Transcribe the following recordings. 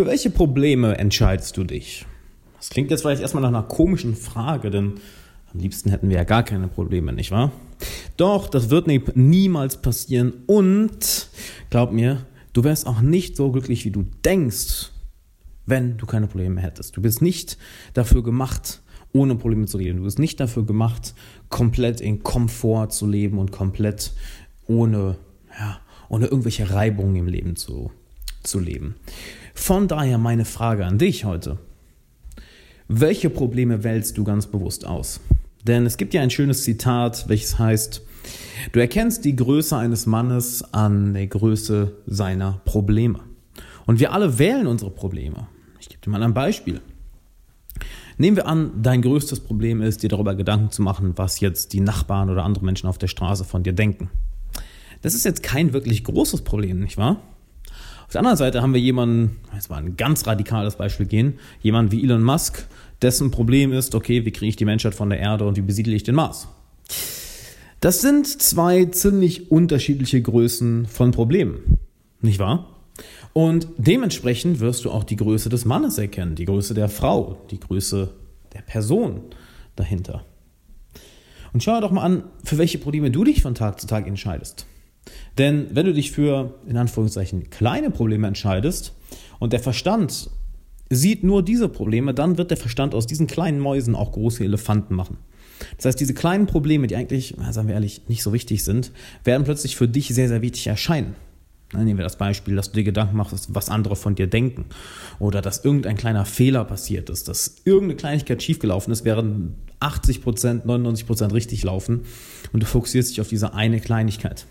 Für welche Probleme entscheidest du dich? Das klingt jetzt vielleicht erstmal nach einer komischen Frage, denn am liebsten hätten wir ja gar keine Probleme, nicht wahr? Doch, das wird niemals passieren und glaub mir, du wärst auch nicht so glücklich, wie du denkst, wenn du keine Probleme hättest. Du bist nicht dafür gemacht, ohne Probleme zu leben. Du bist nicht dafür gemacht, komplett in Komfort zu leben und komplett ohne, ja, ohne irgendwelche Reibungen im Leben zu, zu leben. Von daher meine Frage an dich heute. Welche Probleme wählst du ganz bewusst aus? Denn es gibt ja ein schönes Zitat, welches heißt, du erkennst die Größe eines Mannes an der Größe seiner Probleme. Und wir alle wählen unsere Probleme. Ich gebe dir mal ein Beispiel. Nehmen wir an, dein größtes Problem ist, dir darüber Gedanken zu machen, was jetzt die Nachbarn oder andere Menschen auf der Straße von dir denken. Das ist jetzt kein wirklich großes Problem, nicht wahr? Auf der anderen Seite haben wir jemanden, jetzt mal ein ganz radikales Beispiel gehen, jemanden wie Elon Musk, dessen Problem ist, okay, wie kriege ich die Menschheit von der Erde und wie besiedle ich den Mars? Das sind zwei ziemlich unterschiedliche Größen von Problemen, nicht wahr? Und dementsprechend wirst du auch die Größe des Mannes erkennen, die Größe der Frau, die Größe der Person dahinter. Und schau doch mal an, für welche Probleme du dich von Tag zu Tag entscheidest. Denn wenn du dich für, in Anführungszeichen, kleine Probleme entscheidest und der Verstand sieht nur diese Probleme, dann wird der Verstand aus diesen kleinen Mäusen auch große Elefanten machen. Das heißt, diese kleinen Probleme, die eigentlich, sagen wir ehrlich, nicht so wichtig sind, werden plötzlich für dich sehr, sehr wichtig erscheinen. Nehmen wir das Beispiel, dass du dir Gedanken machst, was andere von dir denken. Oder dass irgendein kleiner Fehler passiert ist, dass irgendeine Kleinigkeit schiefgelaufen ist, während 80%, 99% richtig laufen. Und du fokussierst dich auf diese eine Kleinigkeit.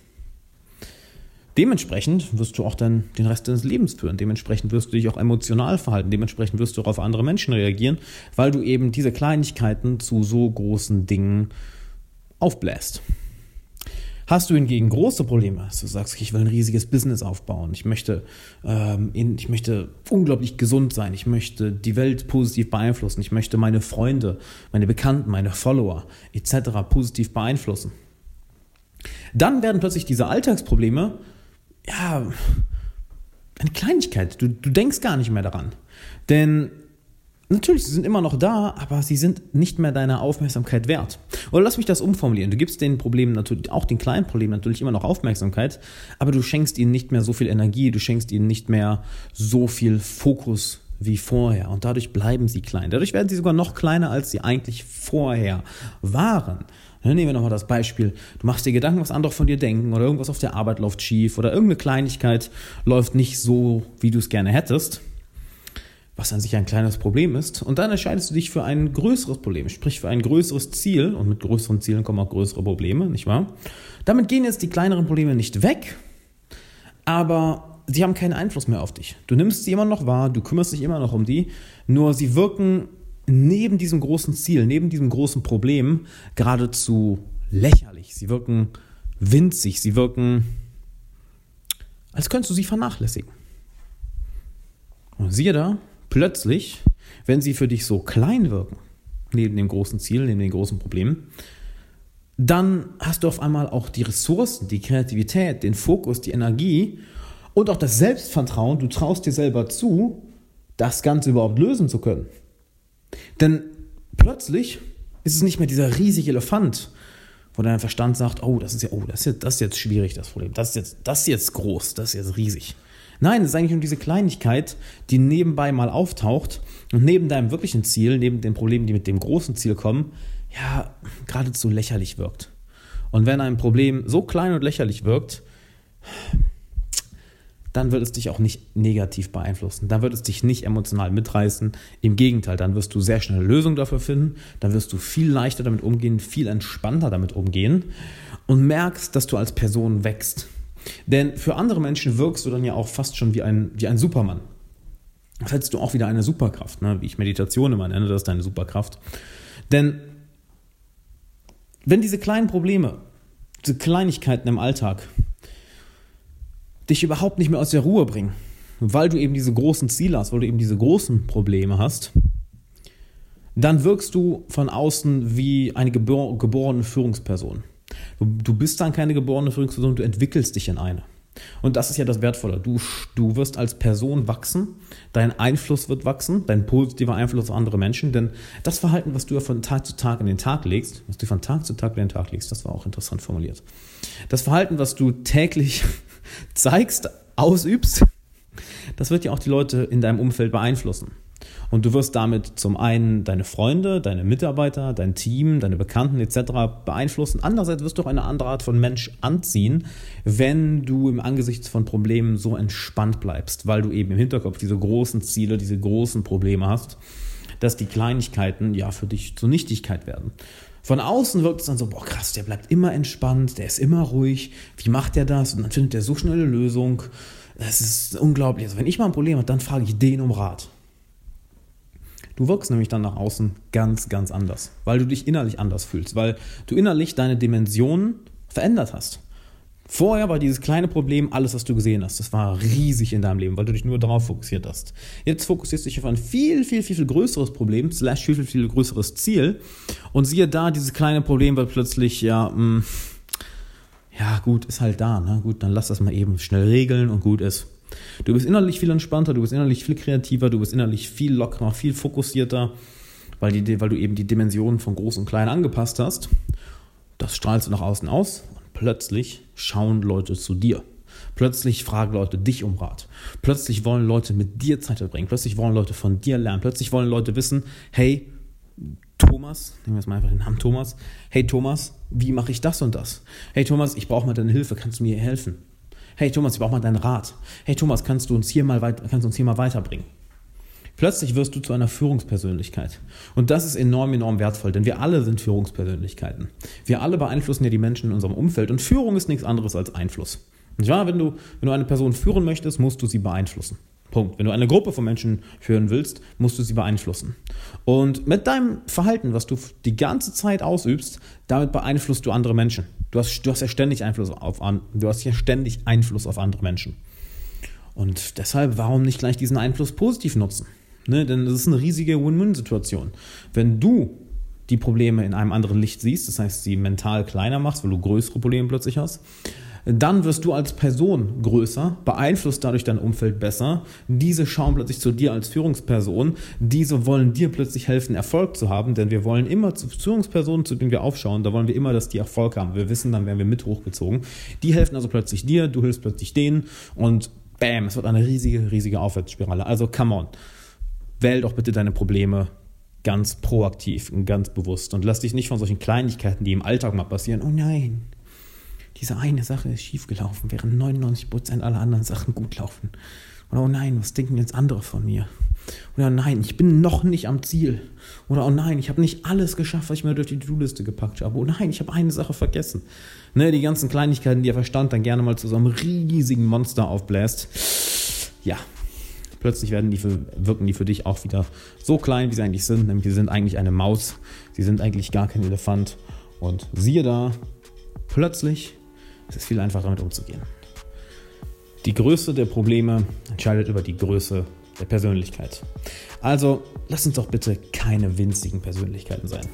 Dementsprechend wirst du auch dann den Rest deines Lebens führen. Dementsprechend wirst du dich auch emotional verhalten. Dementsprechend wirst du auch auf andere Menschen reagieren, weil du eben diese Kleinigkeiten zu so großen Dingen aufbläst. Hast du hingegen große Probleme, dass du sagst, ich will ein riesiges Business aufbauen, ich möchte, ähm, in, ich möchte unglaublich gesund sein, ich möchte die Welt positiv beeinflussen, ich möchte meine Freunde, meine Bekannten, meine Follower etc. positiv beeinflussen, dann werden plötzlich diese Alltagsprobleme ja, eine Kleinigkeit. Du, du denkst gar nicht mehr daran. Denn natürlich, sie sind immer noch da, aber sie sind nicht mehr deiner Aufmerksamkeit wert. Oder lass mich das umformulieren. Du gibst den Problemen natürlich, auch den kleinen Problemen natürlich immer noch Aufmerksamkeit, aber du schenkst ihnen nicht mehr so viel Energie, du schenkst ihnen nicht mehr so viel Fokus wie vorher. Und dadurch bleiben sie klein. Dadurch werden sie sogar noch kleiner, als sie eigentlich vorher waren. Nehmen wir nochmal das Beispiel. Du machst dir Gedanken, was andere von dir denken oder irgendwas auf der Arbeit läuft schief oder irgendeine Kleinigkeit läuft nicht so, wie du es gerne hättest, was an sich ein kleines Problem ist. Und dann entscheidest du dich für ein größeres Problem, sprich für ein größeres Ziel. Und mit größeren Zielen kommen auch größere Probleme, nicht wahr? Damit gehen jetzt die kleineren Probleme nicht weg, aber sie haben keinen Einfluss mehr auf dich. Du nimmst sie immer noch wahr, du kümmerst dich immer noch um die, nur sie wirken neben diesem großen Ziel, neben diesem großen Problem geradezu lächerlich. Sie wirken winzig, sie wirken, als könntest du sie vernachlässigen. Und siehe da, plötzlich, wenn sie für dich so klein wirken, neben dem großen Ziel, neben den großen Problemen, dann hast du auf einmal auch die Ressourcen, die Kreativität, den Fokus, die Energie und auch das Selbstvertrauen, du traust dir selber zu, das Ganze überhaupt lösen zu können. Denn plötzlich ist es nicht mehr dieser riesige Elefant, wo dein Verstand sagt, oh, das ist ja, oh, das ist jetzt, das ist jetzt schwierig, das Problem. Das ist jetzt, das ist jetzt groß, das ist jetzt riesig. Nein, es ist eigentlich nur diese Kleinigkeit, die nebenbei mal auftaucht und neben deinem wirklichen Ziel, neben den Problemen, die mit dem großen Ziel kommen, ja, geradezu lächerlich wirkt. Und wenn ein Problem so klein und lächerlich wirkt, dann wird es dich auch nicht negativ beeinflussen. Dann wird es dich nicht emotional mitreißen. Im Gegenteil, dann wirst du sehr schnell Lösungen dafür finden. Dann wirst du viel leichter damit umgehen, viel entspannter damit umgehen und merkst, dass du als Person wächst. Denn für andere Menschen wirkst du dann ja auch fast schon wie ein, wie ein Supermann. Das hättest du auch wieder eine Superkraft, ne? wie ich Meditation immer nenne, das ist deine Superkraft. Denn wenn diese kleinen Probleme, diese Kleinigkeiten im Alltag dich überhaupt nicht mehr aus der Ruhe bringen, weil du eben diese großen Ziele hast, weil du eben diese großen Probleme hast, dann wirkst du von außen wie eine gebor geborene Führungsperson. Du, du bist dann keine geborene Führungsperson, du entwickelst dich in eine. Und das ist ja das Wertvolle. Du, du wirst als Person wachsen, dein Einfluss wird wachsen, dein positiver Einfluss auf andere Menschen, denn das Verhalten, was du von Tag zu Tag in den Tag legst, was du von Tag zu Tag in den Tag legst, das war auch interessant formuliert. Das Verhalten, was du täglich zeigst, ausübst, das wird ja auch die Leute in deinem Umfeld beeinflussen. Und du wirst damit zum einen deine Freunde, deine Mitarbeiter, dein Team, deine Bekannten etc. beeinflussen. Andererseits wirst du auch eine andere Art von Mensch anziehen, wenn du im Angesicht von Problemen so entspannt bleibst, weil du eben im Hinterkopf diese großen Ziele, diese großen Probleme hast, dass die Kleinigkeiten ja für dich zur Nichtigkeit werden. Von außen wirkt es dann so, boah krass, der bleibt immer entspannt, der ist immer ruhig, wie macht der das? Und dann findet er so schnell eine Lösung. Das ist unglaublich. Also wenn ich mal ein Problem habe, dann frage ich den um Rat. Du wirkst nämlich dann nach außen ganz, ganz anders, weil du dich innerlich anders fühlst, weil du innerlich deine Dimensionen verändert hast. Vorher war dieses kleine Problem alles, was du gesehen hast. Das war riesig in deinem Leben, weil du dich nur darauf fokussiert hast. Jetzt fokussierst du dich auf ein viel, viel, viel, viel größeres Problem, slash viel, viel, viel größeres Ziel. Und siehe da, dieses kleine Problem wird plötzlich, ja, mh, mm, ja, gut, ist halt da. Ne? Gut, dann lass das mal eben schnell regeln und gut ist. Du bist innerlich viel entspannter, du bist innerlich viel kreativer, du bist innerlich viel lockerer, viel fokussierter, weil, die, weil du eben die Dimensionen von groß und klein angepasst hast. Das strahlst du nach außen aus und plötzlich schauen Leute zu dir. Plötzlich fragen Leute dich um Rat. Plötzlich wollen Leute mit dir Zeit verbringen. Plötzlich wollen Leute von dir lernen. Plötzlich wollen Leute wissen, hey, Thomas, nehmen wir jetzt mal einfach den Namen Thomas. Hey Thomas, wie mache ich das und das? Hey Thomas, ich brauche mal deine Hilfe, kannst du mir helfen? Hey Thomas, ich brauche mal deinen Rat. Hey Thomas, kannst du uns hier mal, weit, kannst uns hier mal weiterbringen? Plötzlich wirst du zu einer Führungspersönlichkeit. Und das ist enorm, enorm wertvoll, denn wir alle sind Führungspersönlichkeiten. Wir alle beeinflussen ja die Menschen in unserem Umfeld und Führung ist nichts anderes als Einfluss. Und ja, wenn du, wenn du eine Person führen möchtest, musst du sie beeinflussen. Punkt. Wenn du eine Gruppe von Menschen führen willst, musst du sie beeinflussen. Und mit deinem Verhalten, was du die ganze Zeit ausübst, damit beeinflusst du andere Menschen. Du hast, du hast ja ständig Einfluss auf du hast ja ständig Einfluss auf andere Menschen. Und deshalb, warum nicht gleich diesen Einfluss positiv nutzen? Ne? Denn das ist eine riesige Win-Win-Situation. Wenn du die Probleme in einem anderen Licht siehst, das heißt, sie mental kleiner machst, weil du größere Probleme plötzlich hast, dann wirst du als Person größer, beeinflusst dadurch dein Umfeld besser. Diese schauen plötzlich zu dir als Führungsperson. Diese wollen dir plötzlich helfen, Erfolg zu haben, denn wir wollen immer zu Führungspersonen, zu denen wir aufschauen, da wollen wir immer, dass die Erfolg haben. Wir wissen, dann werden wir mit hochgezogen. Die helfen also plötzlich dir, du hilfst plötzlich denen und bam, es wird eine riesige, riesige Aufwärtsspirale. Also come on. Wähl doch bitte deine Probleme ganz proaktiv und ganz bewusst und lass dich nicht von solchen Kleinigkeiten, die im Alltag mal passieren, oh nein, diese eine Sache ist schiefgelaufen, während 99% aller anderen Sachen gut laufen. Oder oh nein, was denken jetzt andere von mir? Oder nein, ich bin noch nicht am Ziel. Oder oh nein, ich habe nicht alles geschafft, was ich mir durch die To-Do-Liste gepackt habe. Oh nein, ich habe eine Sache vergessen. Ne, die ganzen Kleinigkeiten, die der Verstand dann gerne mal zu so einem riesigen Monster aufbläst. Ja, plötzlich werden die für, wirken die für dich auch wieder so klein, wie sie eigentlich sind. Nämlich, sie sind eigentlich eine Maus. Sie sind eigentlich gar kein Elefant. Und siehe da, plötzlich es ist viel einfacher damit umzugehen. Die Größe der Probleme entscheidet über die Größe der Persönlichkeit. Also lass uns doch bitte keine winzigen Persönlichkeiten sein.